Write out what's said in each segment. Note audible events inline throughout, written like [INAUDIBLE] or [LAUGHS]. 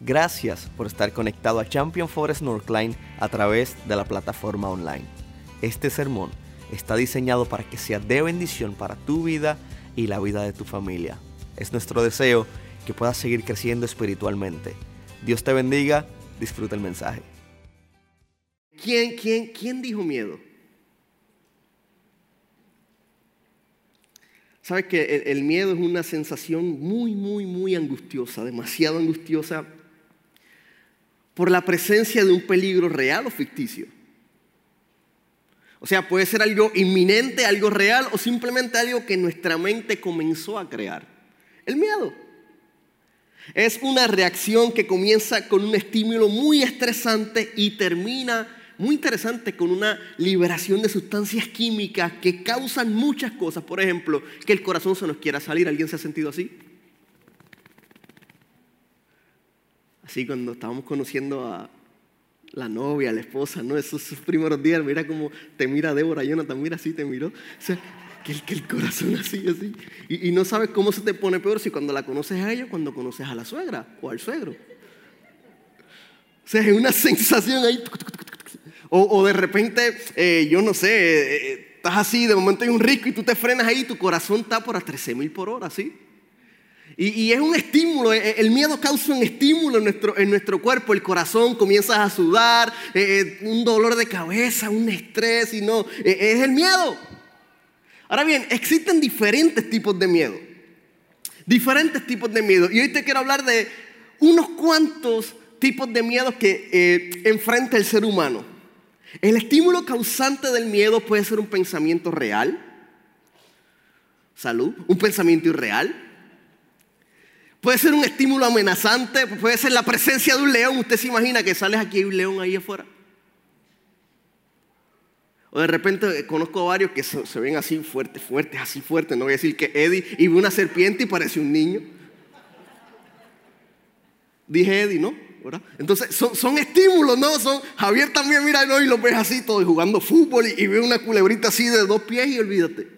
Gracias por estar conectado a Champion Forest Northline a través de la plataforma online. Este sermón está diseñado para que sea de bendición para tu vida y la vida de tu familia. Es nuestro deseo que puedas seguir creciendo espiritualmente. Dios te bendiga, disfruta el mensaje. ¿Quién, quién, quién dijo miedo? Sabes que el, el miedo es una sensación muy, muy, muy angustiosa, demasiado angustiosa por la presencia de un peligro real o ficticio. O sea, puede ser algo inminente, algo real o simplemente algo que nuestra mente comenzó a crear. El miedo. Es una reacción que comienza con un estímulo muy estresante y termina muy interesante con una liberación de sustancias químicas que causan muchas cosas. Por ejemplo, que el corazón se nos quiera salir. ¿Alguien se ha sentido así? Así cuando estábamos conociendo a la novia, a la esposa, ¿no? Esos, primeros días, mira cómo te mira Débora, Jonathan, mira así te miró. O sea, que el, corazón así, así. Y, no sabes cómo se te pone peor si cuando la conoces a ella cuando conoces a la suegra o al suegro. O sea, es una [LAUGHS] sensación ahí. O, de repente, eh, yo no sé, eh, estás así, de momento hay un rico y tú te frenas ahí, tu corazón está por a 13 mil por hora, ¿sí? Y, es un estímulo, eh, el miedo causa un estímulo en nuestro, en nuestro cuerpo, el corazón comienza a sudar, eh, un dolor de cabeza, un estrés, y no, eh, es el miedo. Ahora bien, existen diferentes tipos de miedo, diferentes tipos de miedo. Y hoy te quiero hablar de unos cuantos tipos de miedos que eh, enfrenta el ser humano. El estímulo causante del miedo puede ser un pensamiento real, salud, un pensamiento irreal, Puede ser un estímulo amenazante, puede ser la presencia de un león. Usted se imagina que sales aquí y hay un león ahí afuera. O de repente conozco varios que se, ven así fuertes, fuertes, así fuertes. No voy a decir que Eddie y ve una serpiente y parece un niño. Dije Eddie, ¿no? Entonces son, son, estímulos, ¿no? Son, Javier también mira ¿no? y lo ves así todo jugando fútbol y ve una culebrita así de dos pies y olvídate.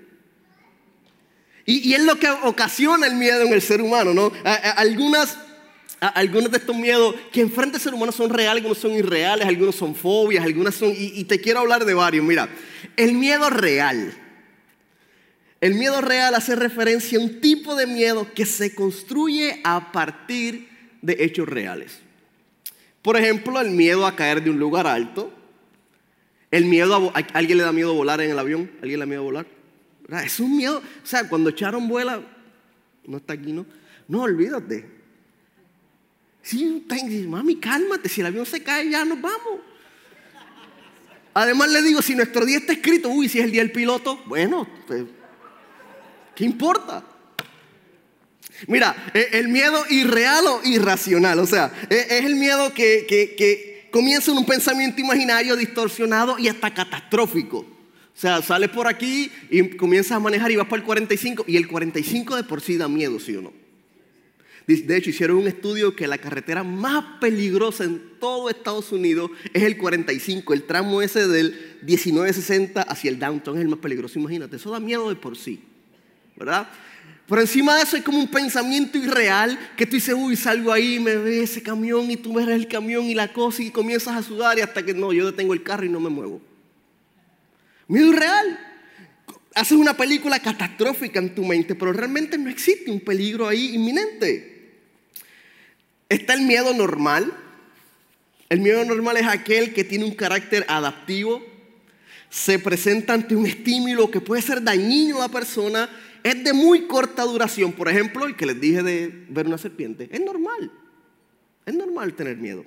Y, es lo que ocasiona el miedo en el ser humano, ¿no? A, a, algunas, a, algunos de estos miedos que enfrenta el ser humano son reales, algunos son irreales, algunos son fobias, algunas son... Y, te quiero hablar de varios. Mira, el miedo real. El miedo real hace referencia a un tipo de miedo que se construye a partir de hechos reales. Por ejemplo, el miedo a caer de un lugar alto. El miedo a... ¿a ¿Alguien le da miedo volar en el avión? ¿Alguien le da miedo volar? Es un miedo. O sea, cuando Charon vuela, no está aquí, ¿no? No, olvídate. Sí, mami, cálmate. Si el avión se cae, ya nos vamos. Además, le digo, si nuestro día está escrito, uy, si es el día del piloto, bueno, pues, ¿qué importa? Mira, el miedo irreal o irracional, o sea, es el miedo que, que, que comienza en un pensamiento imaginario distorsionado y hasta catastrófico. O sea, sales por aquí y comienzas a manejar y vas para el 45 y el 45 de por sí da miedo, ¿sí o no? De hecho, hicieron un estudio que la carretera más peligrosa en todo Estados Unidos es el 45, el tramo ese del 1960 hacia el downtown es el más peligroso, imagínate, eso da miedo de por sí, ¿verdad? Pero encima de eso hay como un pensamiento irreal que tú dices, uy, salgo ahí, me ve ese camión y tú ves el camión y la cosa y comienzas a sudar y hasta que no, yo detengo el carro y no me muevo. Miedo irreal. Haces una película catastrófica en tu mente, pero realmente no existe un peligro ahí inminente. Está el miedo normal. El miedo normal es aquel que tiene un carácter adaptivo, se presenta ante un estímulo que puede ser dañino a la persona, es de muy corta duración. Por ejemplo, el que les dije de ver una serpiente, es normal. Es normal tener miedo.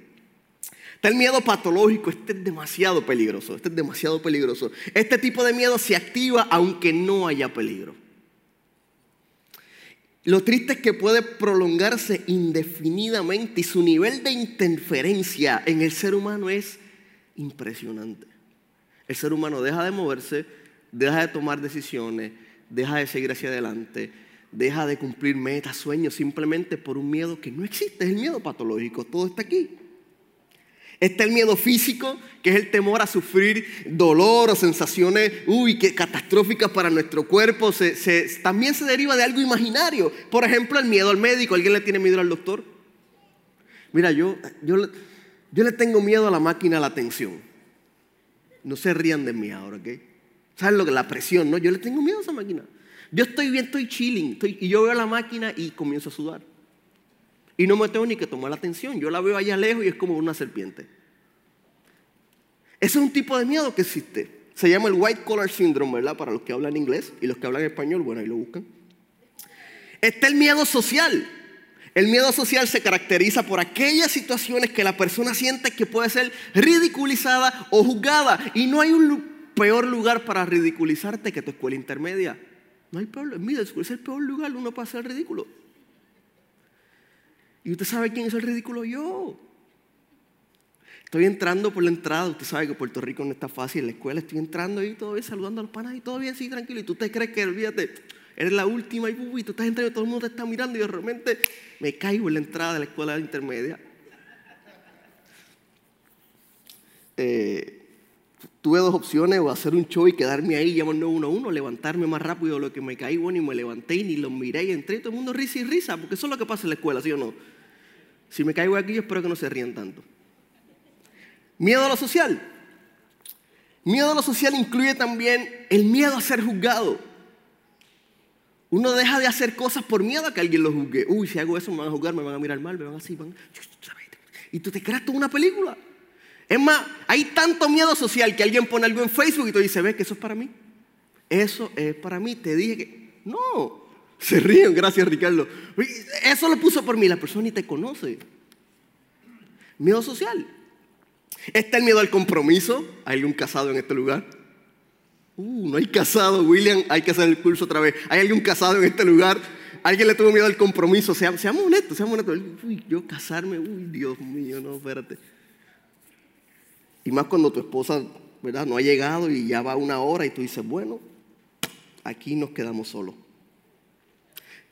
Está el miedo patológico, este es demasiado peligroso, este es demasiado peligroso. Este tipo de miedo se activa aunque no haya peligro. Lo triste es que puede prolongarse indefinidamente y su nivel de interferencia en el ser humano es impresionante. El ser humano deja de moverse, deja de tomar decisiones, deja de seguir hacia adelante, deja de cumplir metas, sueños, simplemente por un miedo que no existe, es el miedo patológico, todo está aquí. Está el miedo físico, que es el temor a sufrir dolor o sensaciones, uy, que catastróficas para nuestro cuerpo. También se deriva de algo imaginario. Por ejemplo, el miedo al médico. ¿Alguien le tiene miedo al doctor? Mira, yo, yo, yo le tengo miedo a la máquina de la atención. No se rían de mí ahora, ¿ok? ¿Saben lo que la presión, no? Yo le tengo miedo a esa máquina. Yo estoy bien, estoy chilling, y yo veo la máquina y comienzo a sudar. Y no me tengo ni que tomar la atención. Yo la veo allá lejos y es como una serpiente. Ese es un tipo de miedo que existe. Se llama el white collar syndrome, ¿verdad? Para los que hablan inglés y los que hablan español, bueno, ahí lo buscan. Está el miedo social. El miedo social se caracteriza por aquellas situaciones que la persona siente que puede ser ridiculizada o juzgada. Y no hay un peor lugar para ridiculizarte que tu escuela intermedia. No hay peor, mira, es el peor lugar uno para hacer ridículo. Y usted sabe quién es el ridículo, yo. Estoy entrando por la entrada, usted sabe que Puerto Rico no está fácil, la escuela estoy entrando ahí todavía saludando a los panas y bien así tranquilo. Y tú te crees que, olvídate, eres la última y, y tú estás entrando y todo el mundo te está mirando y de repente me caigo en la entrada de la escuela intermedia. Eh, tuve dos opciones, o hacer un show y quedarme ahí, llamo 911, levantarme más rápido de lo que me caí, bueno, y me levanté y ni los miré y entré, todo el mundo risa y risa, porque eso es lo que pasa en la escuela, ¿sí o no? Si me caigo aquí, yo espero que no se rían tanto. Miedo a lo social. Miedo a lo social incluye también el miedo a ser juzgado. Uno deja de hacer cosas por miedo a que alguien lo juzgue. Uy, si hago eso me van a juzgar, me van a mirar mal, me van así, van... Y tú te creas toda una película. Es más, hay tanto miedo social que alguien pone algo en Facebook y tú dices, ¿ves que eso es para mí? Eso es para mí. Te dije que... No. Se ríen, gracias Ricardo. Eso lo puso por mí, la persona ni te conoce. Miedo social. Está el miedo al compromiso. ¿Hay algún casado en este lugar? Uh, no hay casado, William, hay que hacer el curso otra vez. ¿Hay algún casado en este lugar? ¿Alguien le tuvo miedo al compromiso? Seamos, honestos, seamos honestos. Uy, yo casarme, uy, Dios mío, no, espérate. Y más cuando tu esposa, ¿verdad? No ha llegado y ya va una hora y tú dices, bueno, aquí nos quedamos solos.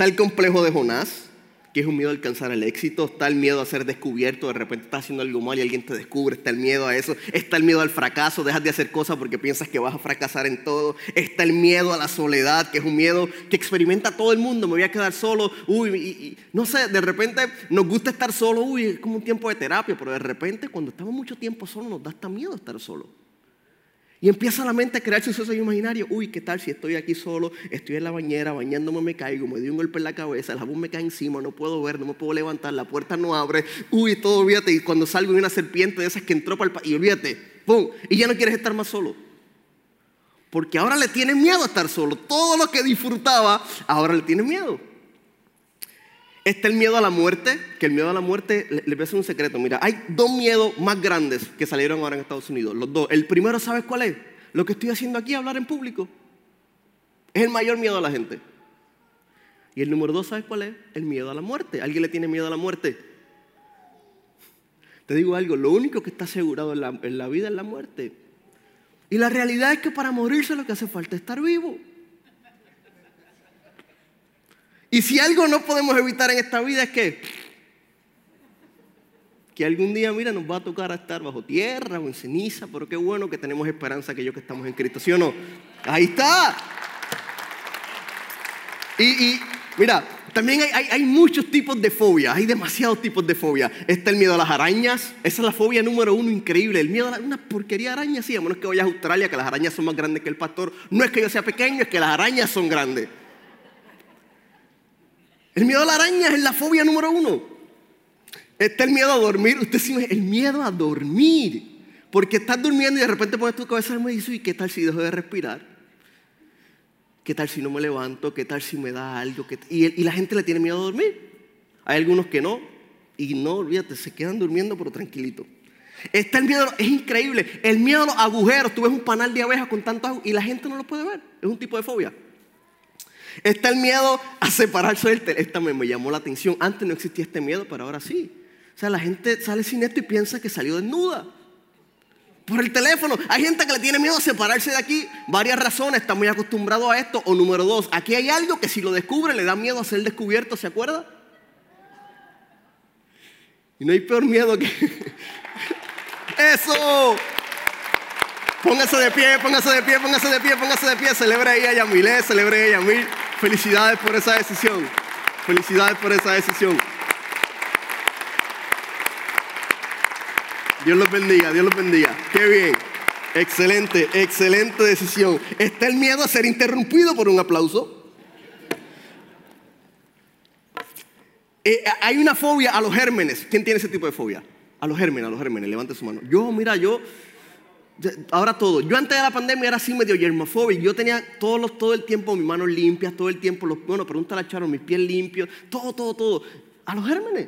Está el complejo de Jonás, que es un miedo a alcanzar el éxito, está el miedo a ser descubierto, de repente estás haciendo algo mal y alguien te descubre, está el miedo a eso, está el miedo al fracaso, dejas de hacer cosas porque piensas que vas a fracasar en todo, está el miedo a la soledad, que es un miedo que experimenta todo el mundo, me voy a quedar solo, uy, no sé, de repente nos gusta estar solo, uy, es como un tiempo de terapia, pero de repente cuando estamos mucho tiempo solo nos da hasta miedo estar solo. Y empieza la mente a crear sucesos imaginarios. Uy, ¿qué tal si estoy aquí solo? Estoy en la bañera, bañándome, me caigo, me doy un golpe en la cabeza, el jabón me cae encima, no puedo ver, no me puedo levantar, la puerta no abre. Uy, todo, olvídate. Y cuando salgo hay una serpiente de esas que entró para el... Y olvídate, ¡pum! Y ya no quieres estar más solo. Porque ahora le tienes miedo a estar solo. Todo lo que disfrutaba, ahora le tienes miedo. Está el miedo a la muerte, que el miedo a la muerte, les voy a hacer un secreto. Mira, hay dos miedos más grandes que salieron ahora en Estados Unidos. Los dos. El primero, ¿sabes cuál es? Lo que estoy haciendo aquí, hablar en público. Es el mayor miedo a la gente. Y el número dos, ¿sabes cuál es? El miedo a la muerte. ¿Alguien le tiene miedo a la muerte? Te digo algo, lo único que está asegurado en la, en la vida es la muerte. Y la realidad es que para morirse lo que hace falta es estar vivo. Y si algo no podemos evitar en esta vida es que, que algún día, mira, nos va a tocar estar bajo tierra o en ceniza, pero qué bueno que tenemos esperanza aquellos que estamos en Cristo, ¿sí o no? Ahí está. Y, mira, también hay, hay, muchos tipos de fobia, hay demasiados tipos de fobia. Está el miedo a las arañas, esa es la fobia número uno, increíble. El miedo a una porquería de arañas, sí, a menos que vayas a Australia, que las arañas son más grandes que el pastor. No es que yo sea pequeño, es que las arañas son grandes. El miedo a la araña es la fobia número uno. Está el miedo a dormir. Usted sí, el miedo a dormir. Porque estás durmiendo y de repente pones tu cabeza en el y ¿y qué tal si dejo de respirar? ¿Qué tal si no me levanto? ¿Qué tal si me da algo? Y, la gente le tiene miedo a dormir. Hay algunos que no. Y no, olvídate, se quedan durmiendo pero tranquilito. Está el miedo, es increíble. El miedo a los agujeros. Tú ves un panal de abejas con tantos agujeros y la gente no lo puede ver. Es un tipo de fobia. Está el miedo a separarse del teléfono. Esta me, llamó la atención. Antes no existía este miedo, pero ahora sí. O sea, la gente sale sin esto y piensa que salió desnuda. Por el teléfono. Hay gente que le tiene miedo a separarse de aquí. Varias razones. Está muy acostumbrado a esto. O número dos, aquí hay algo que si lo descubre le da miedo a ser descubierto. ¿Se acuerda? Y no hay peor miedo que... [LAUGHS] ¡Eso! Póngase de pie, póngase de pie, póngase de pie, póngase de pie. Celebre ella a Yamilé, celebre a mí. Felicidades por esa decisión. Felicidades por esa decisión. Dios los bendiga, Dios los bendiga. Qué bien. Excelente, excelente decisión. Está el miedo a ser interrumpido por un aplauso. Eh, hay una fobia a los gérmenes. ¿Quién tiene ese tipo de fobia? A los gérmenes, a los gérmenes. Levante su mano. Yo, mira, yo, ahora todo. Yo antes de la pandemia era así medio germofóbico. Yo tenía todos los, todo el tiempo mis manos limpias, todo el tiempo, los, bueno, pregúntale a Charo, mis pies limpios, todo, todo, todo. A los gérmenes.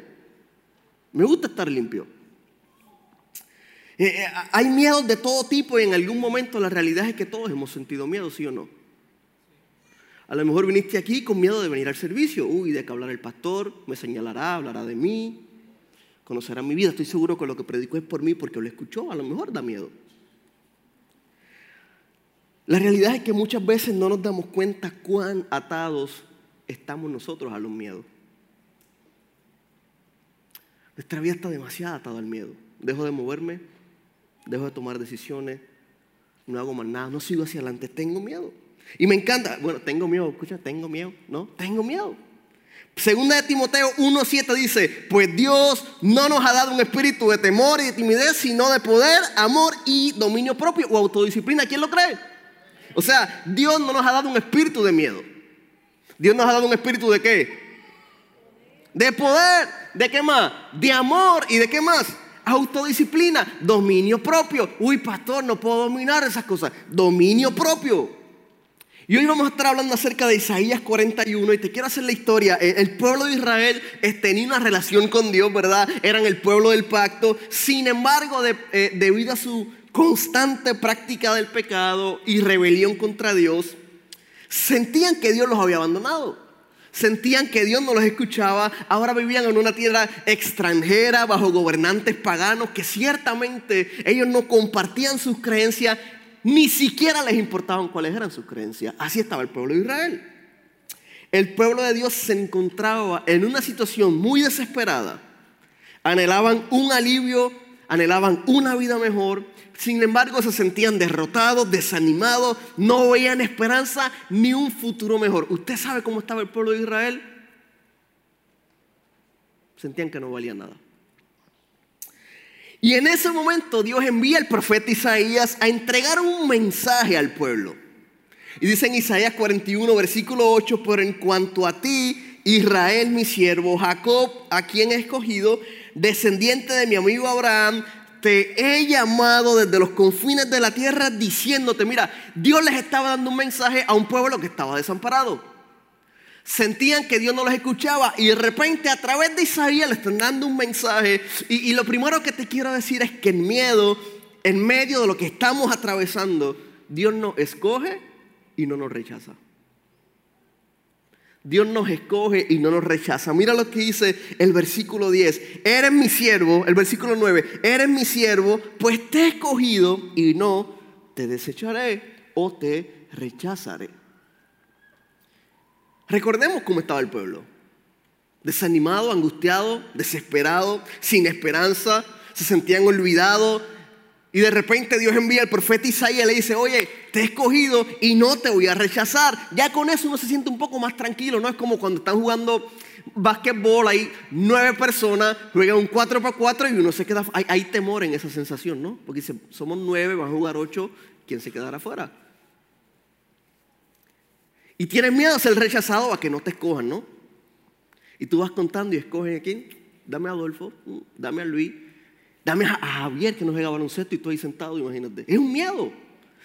Me gusta estar limpio. Eh, eh, hay miedos de todo tipo y en algún momento la realidad es que todos hemos sentido miedo, ¿sí o no? A lo mejor viniste aquí con miedo de venir al servicio. Uy, de que hablar el pastor, me señalará, hablará de mí, conocerá mi vida. Estoy seguro que lo que predicó es por mí porque lo escuchó. A lo mejor da miedo. La realidad es que muchas veces no nos damos cuenta cuán atados estamos nosotros a los miedos. Nuestra vida está demasiado atada al miedo. Dejo de moverme, dejo de tomar decisiones, no hago más nada, no sigo hacia adelante, tengo miedo. Y me encanta, bueno, tengo miedo, escucha, tengo miedo, ¿no? Tengo miedo. Segunda de Timoteo 1.7 dice, pues Dios no nos ha dado un espíritu de temor y de timidez, sino de poder, amor y dominio propio o autodisciplina. ¿Quién lo cree? O sea, Dios no nos ha dado un espíritu de miedo. Dios nos ha dado un espíritu de qué? De poder, ¿de qué más? De amor y de qué más? Autodisciplina, dominio propio. Uy, pastor, no puedo dominar esas cosas. Dominio propio. Y hoy vamos a estar hablando acerca de Isaías 41 y te quiero hacer la historia. El pueblo de Israel tenía una relación con Dios, ¿verdad? Eran el pueblo del pacto. Sin embargo, eh, debido a su constante práctica del pecado y rebelión contra Dios, sentían que Dios los había abandonado. Sentían que Dios no los escuchaba. Ahora vivían en una tierra extranjera bajo gobernantes paganos que ciertamente ellos no compartían sus creencias ni siquiera les importaban cuáles eran sus creencias. Así estaba el pueblo de Israel. El pueblo de Dios se encontraba en una situación muy desesperada. Anhelaban un alivio, anhelaban una vida mejor. Sin embargo, se sentían derrotados, desanimados, no veían esperanza ni un futuro mejor. ¿Usted sabe cómo estaba el pueblo de Israel? Sentían que no valía nada. Y en ese momento Dios envía al profeta Isaías a entregar un mensaje al pueblo. Y dice en Isaías 41, versículo 8, pero en cuanto a ti, Israel, mi siervo, Jacob, a quien he escogido, descendiente de mi amigo Abraham, te he llamado desde los confines de la tierra diciéndote, mira, Dios les estaba dando un mensaje a un pueblo que estaba desamparado sentían que Dios no los escuchaba y de repente a través de Isaías le están dando un mensaje. Y, lo primero que te quiero decir es que en miedo, en medio de lo que estamos atravesando, Dios nos escoge y no nos rechaza. Dios nos escoge y no nos rechaza. Mira lo que dice el versículo 10. Eres mi siervo, el versículo 9. Eres mi siervo, pues te he escogido y no te desecharé o te rechazaré. Recordemos cómo estaba el pueblo. Desanimado, angustiado, desesperado, sin esperanza, se sentían olvidados. Y de repente Dios envía al profeta Isaías y le dice, oye, te he escogido y no te voy a rechazar. Ya con eso uno se siente un poco más tranquilo, no es como cuando están jugando básquetbol, hay nueve personas, juegan un 4 para 4 y uno se queda, hay, hay temor en esa sensación, ¿no? Porque dice, somos nueve, van a jugar ocho, ¿quién se quedará afuera? Y tienes miedo a ser rechazado a que no te escojan, ¿no? Y tú vas contando y escogen a quién. Dame a Adolfo, mm, dame a Luis, dame a Javier que no juega baloncesto y tú ahí sentado, imagínate. Es un miedo.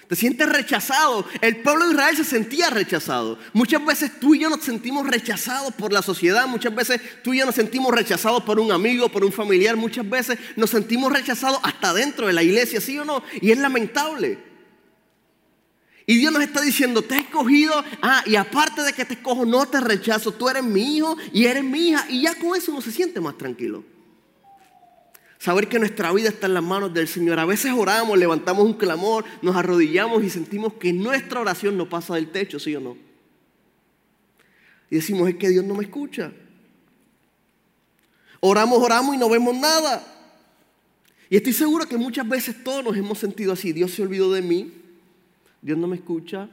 Te sientes rechazado. El pueblo de Israel se sentía rechazado. Muchas veces tú y yo nos sentimos rechazados por la sociedad. Muchas veces tú y yo nos sentimos rechazados por un amigo, por un familiar. Muchas veces nos sentimos rechazados hasta dentro de la iglesia, ¿sí o no? Y es lamentable. Y Dios nos está diciendo, te he escogido, ah, y aparte de que te escojo, no te rechazo, tú eres mi hijo y eres mi hija. Y ya con eso uno se siente más tranquilo. Saber que nuestra vida está en las manos del Señor. A veces oramos, levantamos un clamor, nos arrodillamos y sentimos que nuestra oración no pasa del techo, ¿sí o no? Y decimos, es que Dios no me escucha. Oramos, oramos y no vemos nada. Y estoy seguro que muchas veces todos nos hemos sentido así. Dios se olvidó de mí. Dios no me escucha,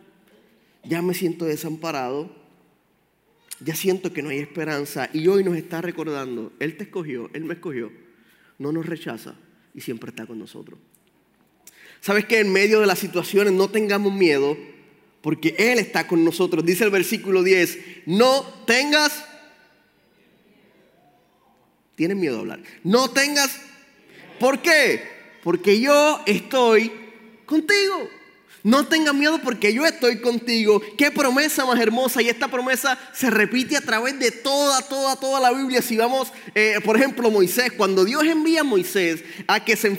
ya me siento desamparado, ya siento que no hay esperanza y hoy nos está recordando, Él te escogió, Él me escogió, no nos rechaza, y siempre está con nosotros. ¿Sabes que en medio de las situaciones no tengamos miedo? Porque Él está con nosotros. Dice el versículo 10, no tengas... Tienes miedo a hablar. No tengas... ¿Por qué? Porque yo estoy contigo. No tengas miedo porque yo estoy contigo. Qué promesa más hermosa. Y esta promesa se repite a través de toda, toda, toda la Biblia. Si vamos, eh, por ejemplo, Moisés, cuando Dios envía a Moisés a que se,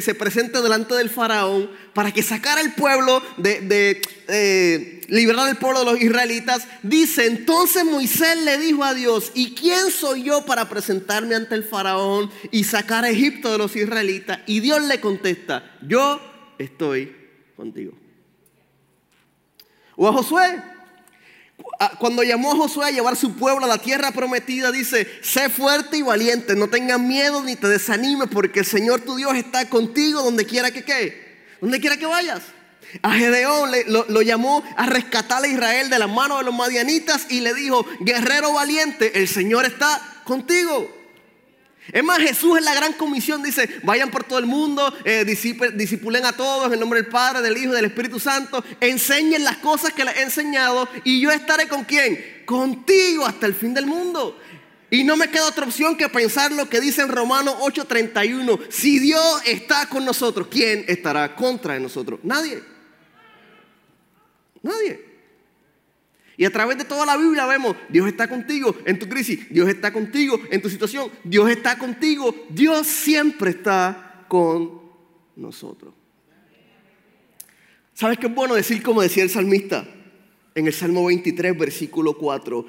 se, presente delante del faraón para que sacara el pueblo de, de eh, liberar al pueblo de los israelitas, dice, entonces Moisés le dijo a Dios, ¿y quién soy yo para presentarme ante el faraón y sacar a Egipto de los israelitas? Y Dios le contesta, yo estoy contigo. O a Josué. Cuando llamó a Josué a llevar su pueblo a la tierra prometida, dice, sé fuerte y valiente, no tengas miedo ni te desanimes, porque el Señor tu Dios está contigo donde quiera que quede, donde quiera que vayas. A Gedeón lo, lo, llamó a rescatar a Israel de las manos de los madianitas y le dijo, guerrero valiente, el Señor está contigo. Es más, Jesús en la gran comisión dice, vayan por todo el mundo, eh, disipulen a todos en el nombre del Padre, del Hijo del Espíritu Santo, enseñen las cosas que les he enseñado y yo estaré con quién? Contigo hasta el fin del mundo. Y no me queda otra opción que pensar lo que dice en Romanos 8:31. Si Dios está con nosotros, ¿quién estará contra nosotros? Nadie. Nadie. Y a través de toda la Biblia vemos, Dios está contigo en tu crisis, Dios está contigo en tu situación, Dios está contigo, Dios siempre está con nosotros. ¿Sabes qué es bueno decir como decía el salmista en el Salmo 23, versículo 4?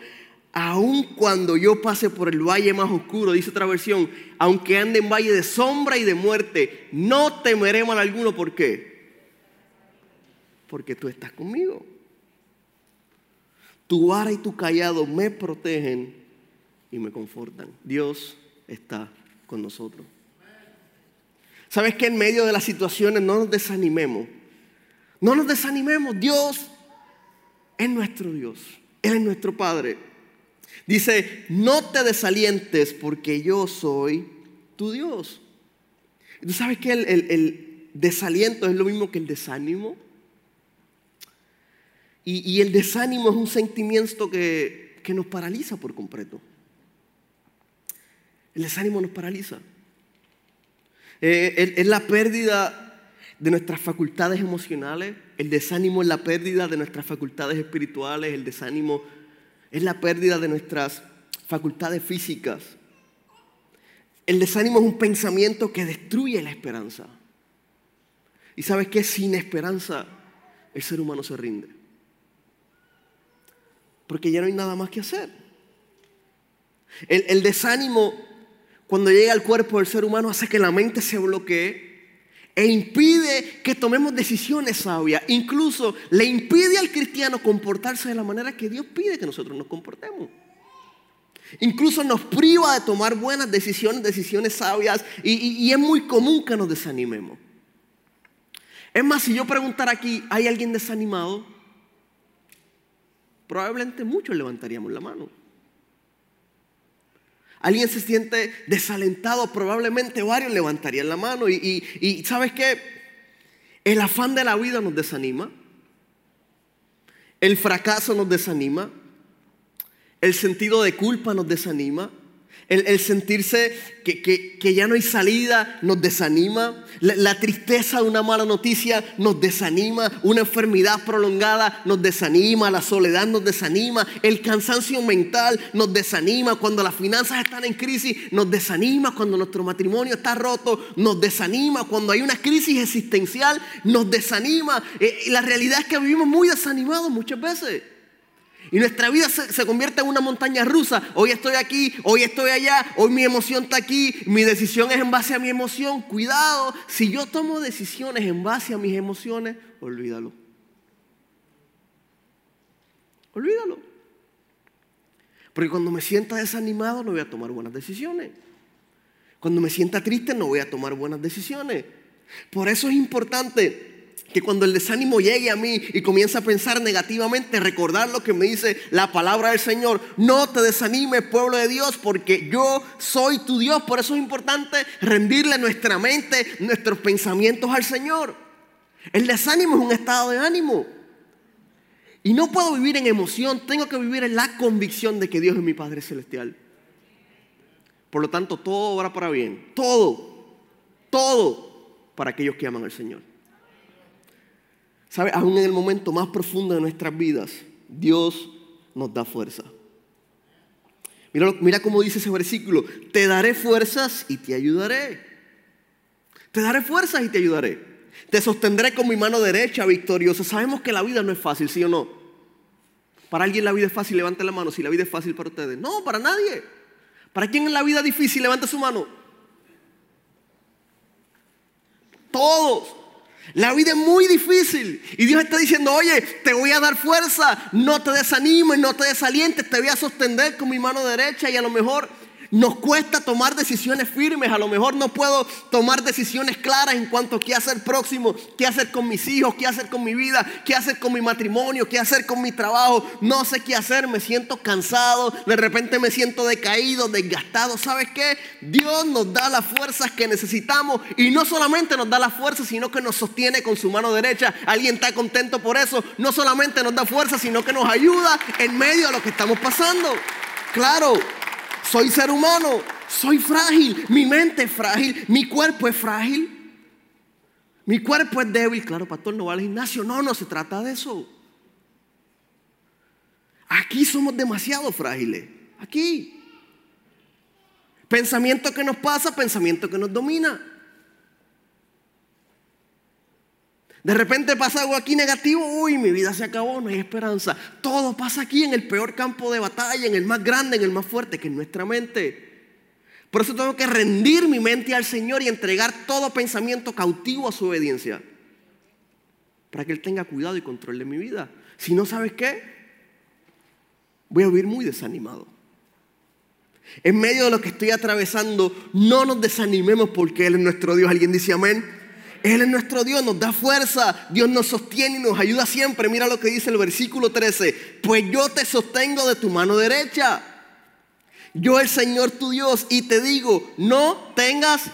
Aun cuando yo pase por el valle más oscuro, dice otra versión, aunque ande en valle de sombra y de muerte, no temeré mal alguno. ¿Por qué? Porque tú estás conmigo. Tu vara y tu callado me protegen y me confortan. Dios está con nosotros. ¿Sabes que en medio de las situaciones no nos desanimemos? No nos desanimemos. Dios es nuestro Dios. Él es nuestro Padre. Dice, no te desalientes porque yo soy tu Dios. ¿Tú sabes que el, el desaliento es lo mismo que el desánimo? Y, el desánimo es un sentimiento que, nos paraliza por completo. El desánimo nos paraliza. Eh, es la pérdida de nuestras facultades emocionales. El desánimo es la pérdida de nuestras facultades espirituales. El desánimo es la pérdida de nuestras facultades físicas. El desánimo es un pensamiento que destruye la esperanza. Y sabes que sin esperanza el ser humano se rinde porque ya no hay nada más que hacer. El, desánimo, cuando llega al cuerpo del ser humano, hace que la mente se bloquee e impide que tomemos decisiones sabias. Incluso le impide al cristiano comportarse de la manera que Dios pide que nosotros nos comportemos. Incluso nos priva de tomar buenas decisiones, decisiones sabias, y, es muy común que nos desanimemos. Es más, si yo preguntara aquí, ¿hay alguien desanimado? Probablemente muchos levantaríamos la mano. Alguien se siente desalentado, probablemente varios levantarían la mano. Y, sabes qué? El afán de la vida nos desanima. El fracaso nos desanima. El sentido de culpa nos desanima. El, sentirse que, ya no hay salida nos desanima. La, tristeza de una mala noticia nos desanima. Una enfermedad prolongada nos desanima. La soledad nos desanima. El cansancio mental nos desanima. Cuando las finanzas están en crisis nos desanima. Cuando nuestro matrimonio está roto nos desanima. Cuando hay una crisis existencial nos desanima. Eh, la realidad es que vivimos muy desanimados muchas veces. Y nuestra vida se, convierte en una montaña rusa. Hoy estoy aquí, hoy estoy allá, hoy mi emoción está aquí, mi decisión es en base a mi emoción. Cuidado, si yo tomo decisiones en base a mis emociones, olvídalo. Olvídalo. Porque cuando me sienta desanimado no voy a tomar buenas decisiones. Cuando me sienta triste no voy a tomar buenas decisiones. Por eso es importante que cuando el desánimo llegue a mí y comienza a pensar negativamente, recordar lo que me dice la palabra del Señor. No te desanimes, pueblo de Dios, porque yo soy tu Dios. Por eso es importante rendirle nuestra mente, nuestros pensamientos al Señor. El desánimo es un estado de ánimo. Y no puedo vivir en emoción, tengo que vivir en la convicción de que Dios es mi Padre Celestial. Por lo tanto, todo obra para bien. Todo. Todo para aquellos que aman al Señor. ¿Sabe? Aún en el momento más profundo de nuestras vidas, Dios nos da fuerza. Mira, mira cómo dice ese versículo. Te daré fuerzas y te ayudaré. Te daré fuerzas y te ayudaré. Te sostendré con mi mano derecha victoriosa. Sabemos que la vida no es fácil, ¿sí o no? Para alguien la vida es fácil, levante la mano si la vida es fácil para ustedes. No, para nadie. ¿Para quién es la vida difícil? Levante su mano. Todos. La vida es muy difícil. Y Dios está diciendo, oye, te voy a dar fuerza. No te desanimes, no te desalientes. Te voy a sostener con mi mano derecha y a lo mejor nos cuesta tomar decisiones firmes, a lo mejor no puedo tomar decisiones claras en cuanto a qué hacer próximo, qué hacer con mis hijos, qué hacer con mi vida, qué hacer con mi matrimonio, qué hacer con mi trabajo. No sé qué hacer, me siento cansado, de repente me siento decaído, desgastado. ¿Sabes qué? Dios nos da las fuerzas que necesitamos y no solamente nos da las fuerzas, sino que nos sostiene con su mano derecha. ¿Alguien está contento por eso? No solamente nos da fuerza, sino que nos ayuda en medio de lo que estamos pasando. Claro, soy ser humano, soy frágil, mi mente es frágil, mi cuerpo es frágil. Mi cuerpo es débil, claro, pastor, no va al gimnasio. No, no se trata de eso. Aquí somos demasiado frágiles. Aquí. Pensamiento que nos pasa, pensamiento que nos domina. De repente pasa algo aquí negativo, uy, mi vida se acabó, no hay esperanza. Todo pasa aquí en el peor campo de batalla, en el más grande, en el más fuerte, que es nuestra mente. Por eso tengo que rendir mi mente al Señor y entregar todo pensamiento cautivo a su obediencia. Para que Él tenga cuidado y control de mi vida. Si no sabes qué, voy a vivir muy desanimado. En medio de lo que estoy atravesando, no nos desanimemos porque Él es nuestro Dios. ¿Alguien dice amén? Él es nuestro Dios, nos da fuerza, Dios nos sostiene y nos ayuda siempre. Mira lo que dice el versículo 13. Pues yo te sostengo de tu mano derecha. Yo el Señor tu Dios y te digo, no tengas...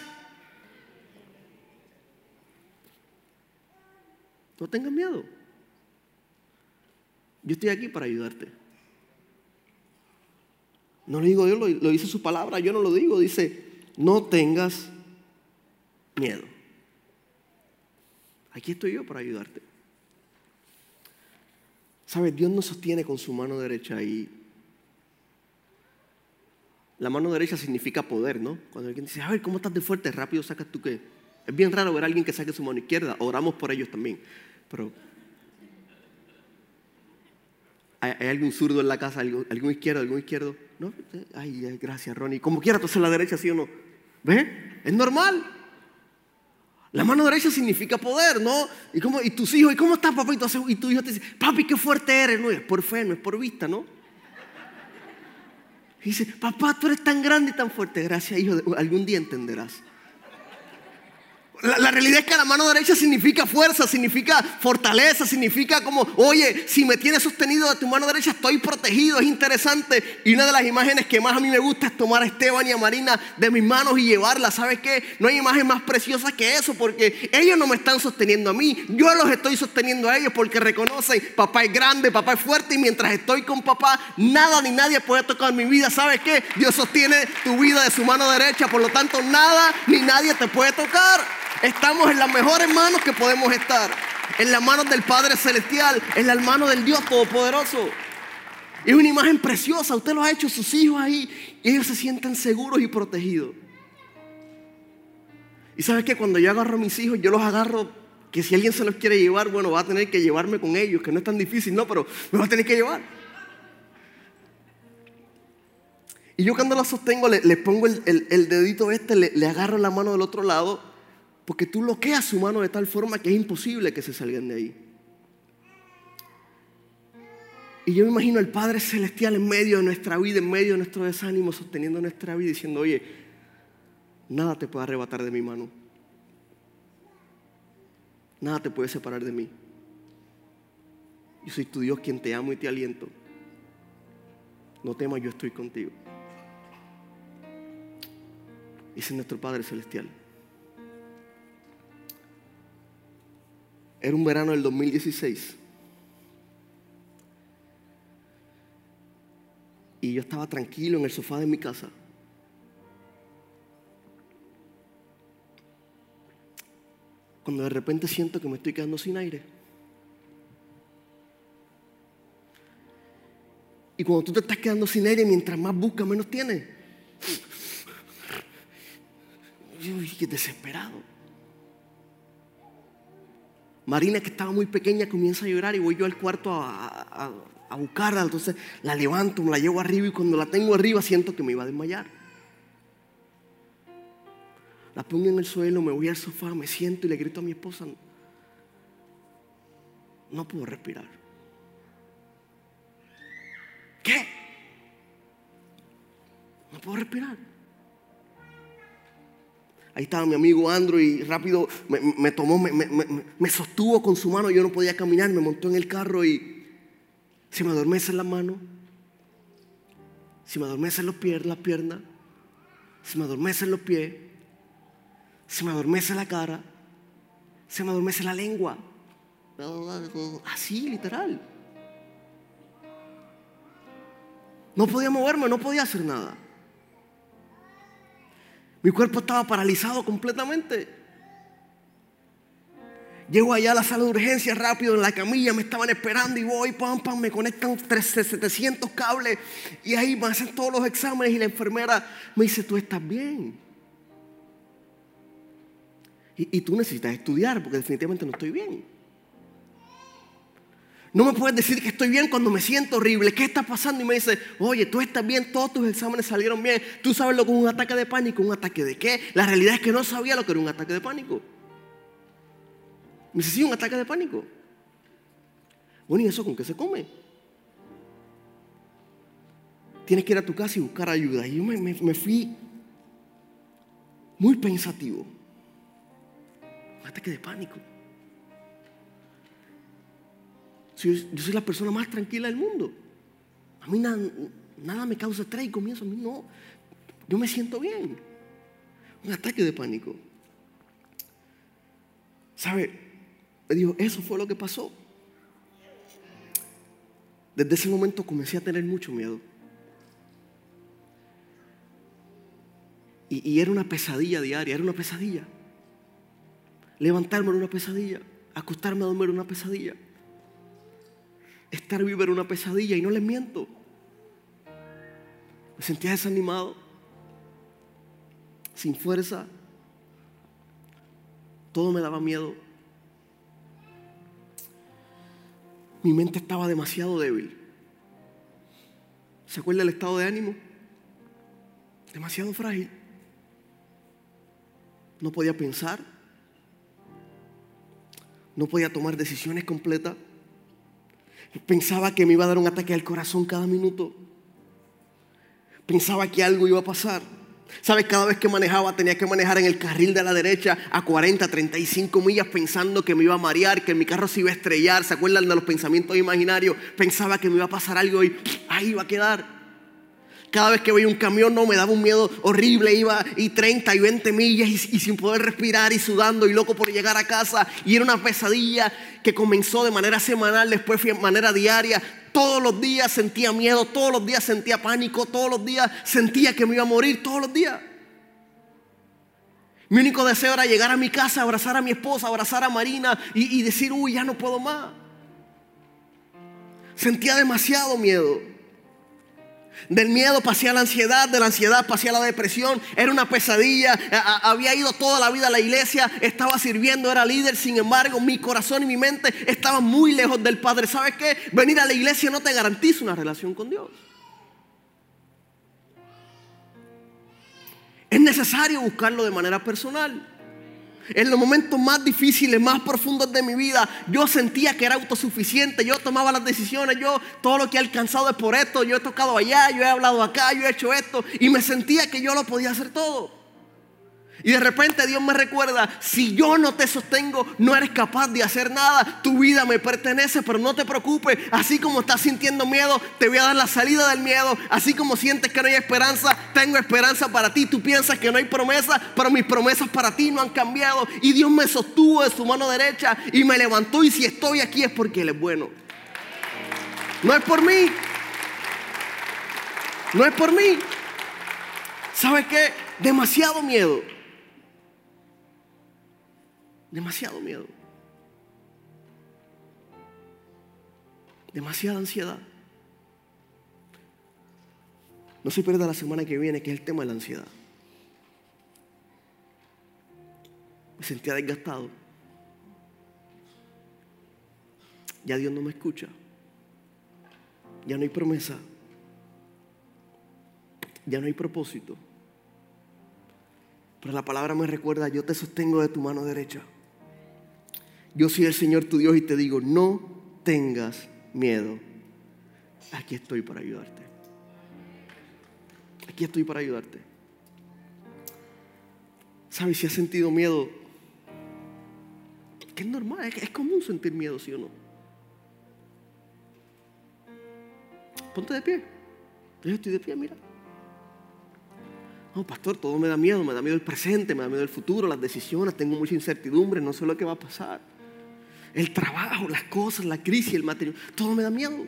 No tengas miedo. Yo estoy aquí para ayudarte. No lo digo Dios, lo, lo dice su palabra, yo no lo digo. Dice, no tengas miedo. Aquí estoy yo para ayudarte. ¿Sabes? Dios nos sostiene con su mano derecha y la mano derecha significa poder, ¿no? Cuando alguien dice, a ver, ¿cómo estás de fuerte? Rápido sacas tú qué. Es bien raro ver a alguien que saque su mano izquierda. Oramos por ellos también. Pero ¿Hay, algún zurdo en la casa? ¿Algún, izquierdo? ¿Algún izquierdo? ¿No? Ay, gracias, Ronnie. Como quiera, tú la derecha, ¿sí o no? ¿Ves? Es normal. La mano derecha significa poder, ¿no? Y, cómo, y tus hijos, ¿y cómo estás, papá? Y tu, hijo te dice, papi, qué fuerte eres. No es por fe, no es por vista, ¿no? Y dice, papá, tú eres tan grande y tan fuerte. Gracias, hijo, algún día entenderás. La, realidad es que la mano derecha significa fuerza, significa fortaleza, significa como, oye, si me tienes sostenido de tu mano derecha estoy protegido, es interesante. Y una de las imágenes que más a mí me gusta es tomar a Esteban y a Marina de mis manos y llevarla. ¿Sabes qué? No hay imagen más preciosa que eso porque ellos no me están sosteniendo a mí, yo los estoy sosteniendo a ellos porque reconocen, papá es grande, papá es fuerte y mientras estoy con papá, nada ni nadie puede tocar mi vida. ¿Sabes qué? Dios sostiene tu vida de su mano derecha, por lo tanto nada ni nadie te puede tocar. Estamos en las mejores manos que podemos estar. En las manos del Padre Celestial, en las manos del Dios Todopoderoso. Es una imagen preciosa. Usted lo ha hecho sus hijos ahí y ellos se sienten seguros y protegidos. Y sabes que cuando yo agarro a mis hijos, yo los agarro que si alguien se los quiere llevar, bueno, va a tener que llevarme con ellos, que no es tan difícil, no, pero me va a tener que llevar. Y yo cuando los sostengo, les, pongo el, dedito este, le, le agarro la mano del otro lado porque tú bloqueas su mano de tal forma que es imposible que se salgan de ahí. Y yo me imagino al Padre Celestial en medio de nuestra vida, en medio de nuestro desánimo, sosteniendo nuestra vida, diciendo, oye, nada te puede arrebatar de mi mano. Nada te puede separar de mí. Yo soy tu Dios quien te amo y te aliento. No temas, yo estoy contigo. Dice nuestro Padre Celestial. Era un verano del 2016. Y yo estaba tranquilo en el sofá de mi casa. Cuando de repente siento que me estoy quedando sin aire. Y cuando tú te estás quedando sin aire, mientras más buscas, menos tienes. Yo dije, desesperado. Marina, que estaba muy pequeña, comienza a llorar y voy yo al cuarto a, buscarla. Entonces la levanto, me la llevo arriba y cuando la tengo arriba siento que me iba a desmayar. La pongo en el suelo, me voy al sofá, me siento y le grito a mi esposa, no puedo respirar. ¿Qué? No puedo respirar. Ahí estaba mi amigo Andrew y rápido me, tomó, me, sostuvo con su mano. Yo no podía caminar, me montó en el carro y se me adormece la mano. Se me adormecen los pies, las piernas. Se me adormecen los pies. Se me adormece la cara. Se me adormece la lengua. Así, literal. No podía moverme, no podía hacer nada. Mi cuerpo estaba paralizado completamente. Llego allá a la sala de urgencias rápido en la camilla, me estaban esperando y voy, pam, pam, me conectan 700 cables y ahí me hacen todos los exámenes y la enfermera me dice, tú estás bien. Y tú necesitas estudiar porque definitivamente no estoy bien. No me puedes decir que estoy bien cuando me siento horrible. ¿Qué está pasando? Y me dice, oye, tú estás bien, todos tus exámenes salieron bien. Tú sabes lo que es un ataque de pánico. ¿Un ataque de qué? La realidad es que no sabía lo que era un ataque de pánico. Me dice, sí, un ataque de pánico. Bueno, ¿y eso con qué se come? Tienes que ir a tu casa y buscar ayuda. Y yo me, me fui muy pensativo. Un ataque de pánico. Yo, soy la persona más tranquila del mundo. A mí nada, me causa estrés y comienzo. A mí no. Yo me siento bien. Un ataque de pánico. ¿Sabe? Me dijo, eso fue lo que pasó. Desde ese momento comencé a tener mucho miedo. Y, y, era una pesadilla diaria, era una pesadilla. Levantarme era una pesadilla, acostarme a dormir era una pesadilla. Estar vivo era una pesadilla y no les miento. Me sentía desanimado, sin fuerza. Todo me daba miedo. Mi mente estaba demasiado débil. ¿Se acuerda del estado de ánimo? Demasiado frágil. No podía pensar. No podía tomar decisiones completas. Pensaba que me iba a dar un ataque al corazón cada minuto. Pensaba que algo iba a pasar. ¿Sabes? Cada vez que manejaba tenía que manejar en el carril de la derecha a 40, 35 millas pensando que me iba a marear, que mi carro se iba a estrellar. ¿Se acuerdan de los pensamientos imaginarios? Pensaba que me iba a pasar algo y ahí iba a quedar. Cada vez que veía un camión no me daba un miedo horrible, iba y 30 y 20 millas y, sin poder respirar y sudando y loco por llegar a casa. Y era una pesadilla que comenzó de manera semanal, después fue de manera diaria. Todos los días sentía miedo, todos los días sentía pánico, todos los días sentía que me iba a morir, todos los días. Mi único deseo era llegar a mi casa, abrazar a mi esposa, abrazar a Marina y, y decir, uy, ya no puedo más. Sentía demasiado miedo. Del miedo pasé a la ansiedad, de la ansiedad pasé a la depresión. Era una pesadilla. Había ido toda la vida a la iglesia, estaba sirviendo, era líder. Sin embargo, mi corazón y mi mente estaban muy lejos del Padre. ¿Sabes qué? Venir a la iglesia no te garantiza una relación con Dios. Es necesario buscarlo de manera personal. En los momentos más difíciles, más profundos de mi vida, yo sentía que era autosuficiente, yo tomaba las decisiones, yo todo lo que he alcanzado es por esto, yo he tocado allá, yo he hablado acá, yo he hecho esto, y me sentía que yo lo podía hacer todo. Y de repente Dios me recuerda, si yo no te sostengo, no eres capaz de hacer nada. Tu vida me pertenece, pero no te preocupes. Así como estás sintiendo miedo, te voy a dar la salida del miedo. Así como sientes que no hay esperanza, tengo esperanza para ti. Tú piensas que no hay promesa, pero mis promesas para ti no han cambiado. Y Dios me sostuvo de su mano derecha y me levantó. Y si estoy aquí es porque Él es bueno. No es por mí. No es por mí. ¿Sabes qué? Demasiado miedo. Demasiado miedo. Demasiada ansiedad. No se pierda la semana que viene, que es el tema de la ansiedad. Me sentía desgastado. Ya Dios no me escucha. Ya no hay promesa. Ya no hay propósito. Pero la palabra me recuerda, yo te sostengo de tu mano derecha. Yo soy el Señor tu Dios y te digo, no tengas miedo. Aquí estoy para ayudarte. Aquí estoy para ayudarte. ¿Sabes si has sentido miedo? Que es normal, es, común sentir miedo, ¿sí o no? Ponte de pie. Yo estoy de pie, mira. No, pastor, todo me da miedo, me da miedo el presente, me da miedo el futuro, las decisiones, tengo mucha incertidumbre, no sé lo que va a pasar. El trabajo, las cosas, la crisis, el matrimonio, todo me da miedo.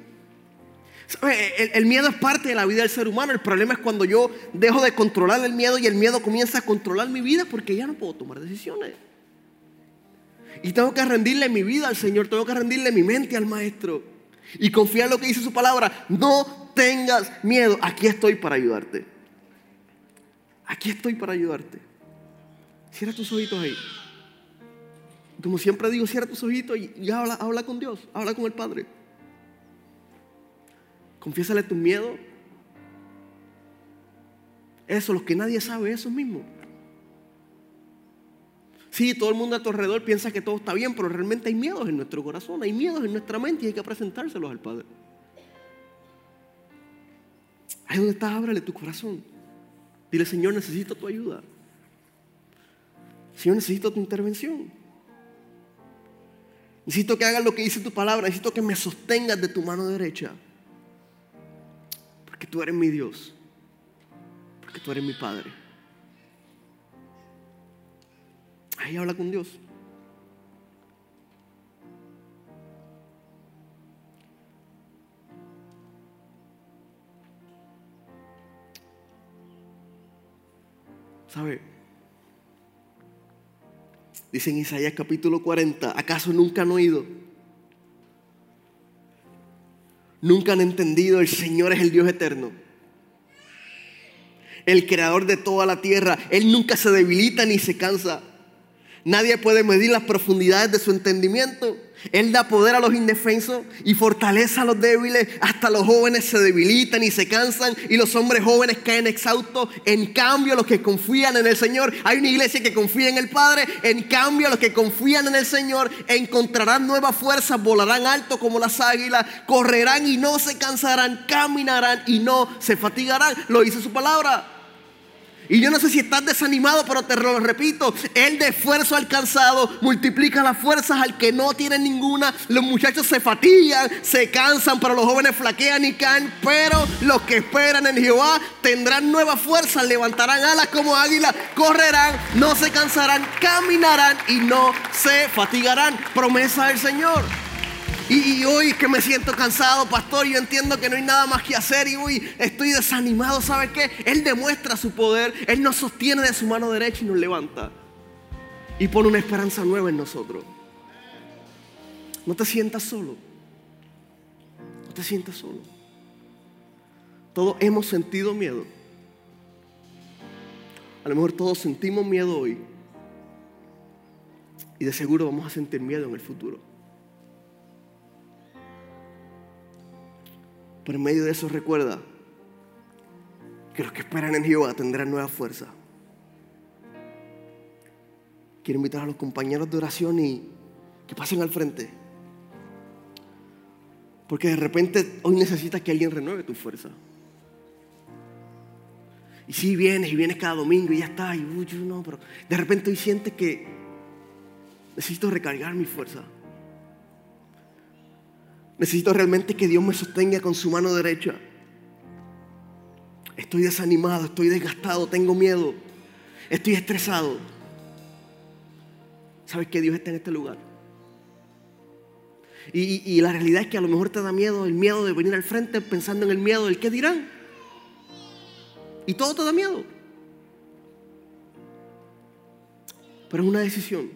El, el, miedo es parte de la vida del ser humano. El problema es cuando yo dejo de controlar el miedo y el miedo comienza a controlar mi vida porque ya no puedo tomar decisiones. Y tengo que rendirle mi vida al Señor, tengo que rendirle mi mente al Maestro. Y confiar en lo que dice su palabra. No tengas miedo, aquí estoy para ayudarte. Aquí estoy para ayudarte. Cierra tus ojitos ahí. Como siempre digo, cierra tus ojitos y, habla, habla con Dios, habla con el Padre. Confiésale tu miedo. Eso, los que nadie sabe, eso mismo. Sí, todo el mundo a tu alrededor piensa que todo está bien, pero realmente hay miedos en nuestro corazón, hay miedos en nuestra mente y hay que presentárselos al Padre. Ahí donde estás, ábrele tu corazón. Dile, Señor, necesito tu ayuda. Señor, necesito tu intervención. Necesito que hagas lo que dice tu palabra. Necesito que me sostengas de tu mano derecha. Porque tú eres mi Dios. Porque tú eres mi Padre. Ahí habla con Dios. ¿Sabe? Dice en Isaías capítulo 40, ¿acaso nunca han oído? Nunca han entendido, el Señor es el Dios eterno. El creador de toda la tierra. Él nunca se debilita ni se cansa. Nadie puede medir las profundidades de su entendimiento. Él da poder a los indefensos y fortaleza a los débiles. Hasta los jóvenes se debilitan y se cansan y los hombres jóvenes caen exhaustos. En cambio, los que confían en el Señor, hay una iglesia que confía en el Padre. En cambio, los que confían en el Señor encontrarán nuevas fuerzas, volarán alto como las águilas, correrán y no se cansarán, caminarán y no se fatigarán. Lo dice su palabra. Y yo no sé si estás desanimado, pero te lo repito, el de esfuerzo alcanzado multiplica las fuerzas al que no tiene ninguna. Los muchachos se fatigan, se cansan, pero los jóvenes flaquean y caen. Pero los que esperan en Jehová tendrán nuevas fuerzas, levantarán alas como águilas, correrán, no se cansarán, caminarán y no se fatigarán. Promesa del Señor. Y, hoy que me siento cansado, pastor, yo entiendo que no hay nada más que hacer y hoy estoy desanimado, ¿sabe qué? Él demuestra su poder, Él nos sostiene de su mano derecha y nos levanta. Y pone una esperanza nueva en nosotros. No te sientas solo. No te sientas solo. Todos hemos sentido miedo. A lo mejor todos sentimos miedo hoy. Y de seguro vamos a sentir miedo en el futuro. Pero en medio de eso recuerda que los que esperan en Jehová tendrán nueva fuerza. Quiero invitar a los compañeros de oración y que pasen al frente. Porque de repente hoy necesitas que alguien renueve tu fuerza. Y sí vienes y vienes cada domingo y ya está. Y uy, no, pero de repente hoy sientes que necesito recargar mi fuerza. Necesito realmente que Dios me sostenga con su mano derecha. Estoy desanimado, estoy desgastado, tengo miedo, estoy estresado. ¿Sabes que Dios está en este lugar? Y, la realidad es que a lo mejor te da miedo, el miedo de venir al frente pensando en el miedo del qué dirán. Y todo te da miedo. Pero es una decisión.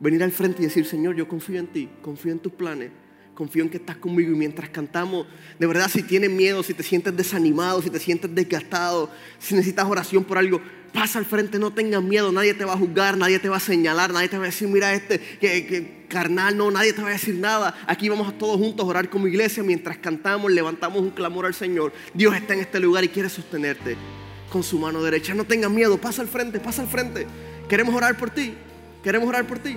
Venir al frente y decir, Señor, yo confío en ti, confío en tus planes, confío en que estás conmigo. Y mientras cantamos, de verdad, si tienes miedo, si te sientes desanimado, si te sientes desgastado, si necesitas oración por algo, pasa al frente, no tengas miedo, nadie te va a juzgar, nadie te va a señalar, nadie te va a decir, mira este, que, carnal, no, nadie te va a decir nada. Aquí vamos todos juntos a orar como iglesia mientras cantamos, levantamos un clamor al Señor. Dios está en este lugar y quiere sostenerte con su mano derecha. No tengas miedo, pasa al frente, pasa al frente. Queremos orar por ti, queremos orar por ti.